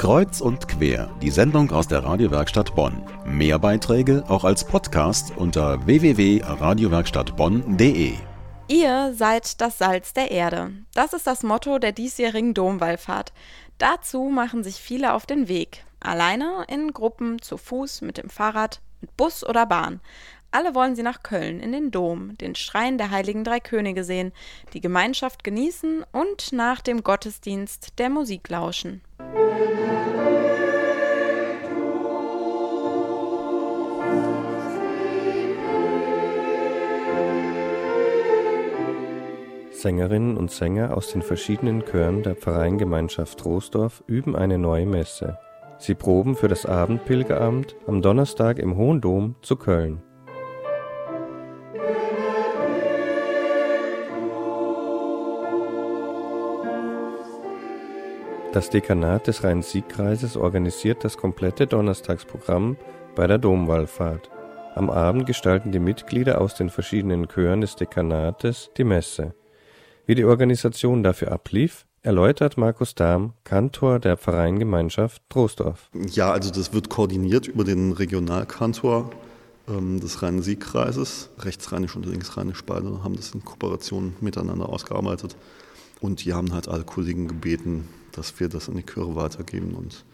Kreuz und quer, die Sendung aus der Radiowerkstatt Bonn. Mehr Beiträge auch als Podcast unter www.radiowerkstattbonn.de. Ihr seid das Salz der Erde. Das ist das Motto der diesjährigen Domwallfahrt. Dazu machen sich viele auf den Weg. Alleine, in Gruppen, zu Fuß, mit dem Fahrrad, mit Bus oder Bahn. Alle wollen sie nach Köln in den Dom, den Schrein der heiligen drei Könige sehen, die Gemeinschaft genießen und nach dem Gottesdienst der Musik lauschen. Sängerinnen und Sänger aus den verschiedenen Chören der Pfarreiengemeinschaft Troisdorf üben eine neue Messe. Sie proben für das Abendpilgeramt am Donnerstag im Hohen Dom zu Köln. Das Dekanat des Rhein-Sieg-Kreises organisiert das komplette Donnerstagsprogramm bei der Domwallfahrt. Am Abend gestalten die Mitglieder aus den verschiedenen Chören des Dekanates die Messe. Wie die Organisation dafür ablief, erläutert Markus Dahm, Kantor der Pfarreiengemeinschaft Troisdorf. Ja, also das wird koordiniert über den Regionalkantor ähm, des Rhein-Sieg-Kreises. Rechtsrheinisch und linksrheinisch beide haben das in Kooperation miteinander ausgearbeitet. Und die haben halt alle Kollegen gebeten, dass wir das an die Chöre weitergeben und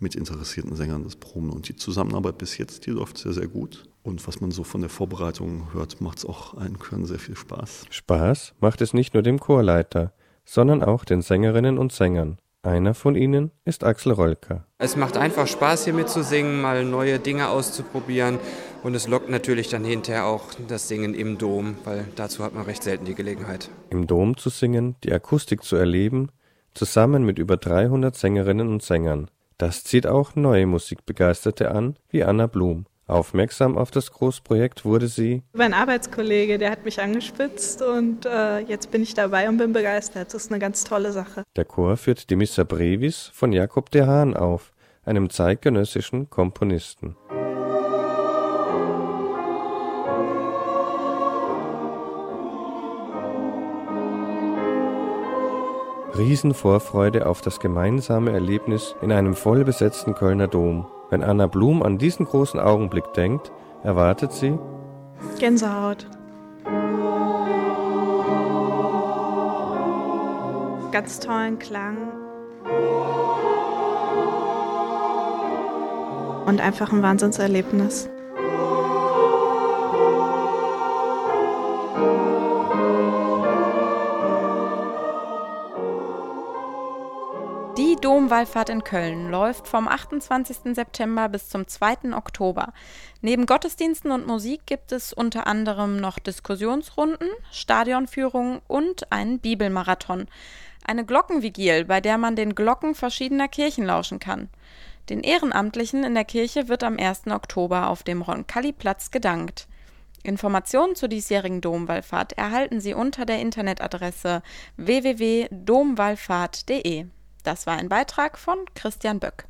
mit interessierten Sängern das proben. Und die Zusammenarbeit bis jetzt, die läuft sehr, sehr gut. Und was man so von der Vorbereitung hört, macht es auch allen Chören sehr viel Spaß. Spaß macht es nicht nur dem Chorleiter, sondern auch den Sängerinnen und Sängern. Einer von ihnen ist Axel Rolker. Es macht einfach Spaß, hier mitzusingen, mal neue Dinge auszuprobieren. Und es lockt natürlich dann hinterher auch das Singen im Dom, weil dazu hat man recht selten die Gelegenheit. Im Dom zu singen, die Akustik zu erleben, zusammen mit über 300 Sängerinnen und Sängern. Das zieht auch neue Musikbegeisterte an, wie Anna Blum. Aufmerksam auf das Großprojekt wurde sie. Mein Arbeitskollege, der hat mich angespitzt und äh, jetzt bin ich dabei und bin begeistert. Das ist eine ganz tolle Sache. Der Chor führt die Missa Brevis von Jakob de Haan auf, einem zeitgenössischen Komponisten. Riesenvorfreude auf das gemeinsame Erlebnis in einem vollbesetzten Kölner Dom. Wenn Anna Blum an diesen großen Augenblick denkt, erwartet sie Gänsehaut. Ganz tollen Klang. Und einfach ein Wahnsinnserlebnis. Die Domwallfahrt in Köln läuft vom 28. September bis zum 2. Oktober. Neben Gottesdiensten und Musik gibt es unter anderem noch Diskussionsrunden, Stadionführungen und einen Bibelmarathon. Eine Glockenvigil, bei der man den Glocken verschiedener Kirchen lauschen kann. Den Ehrenamtlichen in der Kirche wird am 1. Oktober auf dem Roncalli-Platz gedankt. Informationen zur diesjährigen Domwallfahrt erhalten Sie unter der Internetadresse www.domwallfahrt.de. Das war ein Beitrag von Christian Böck.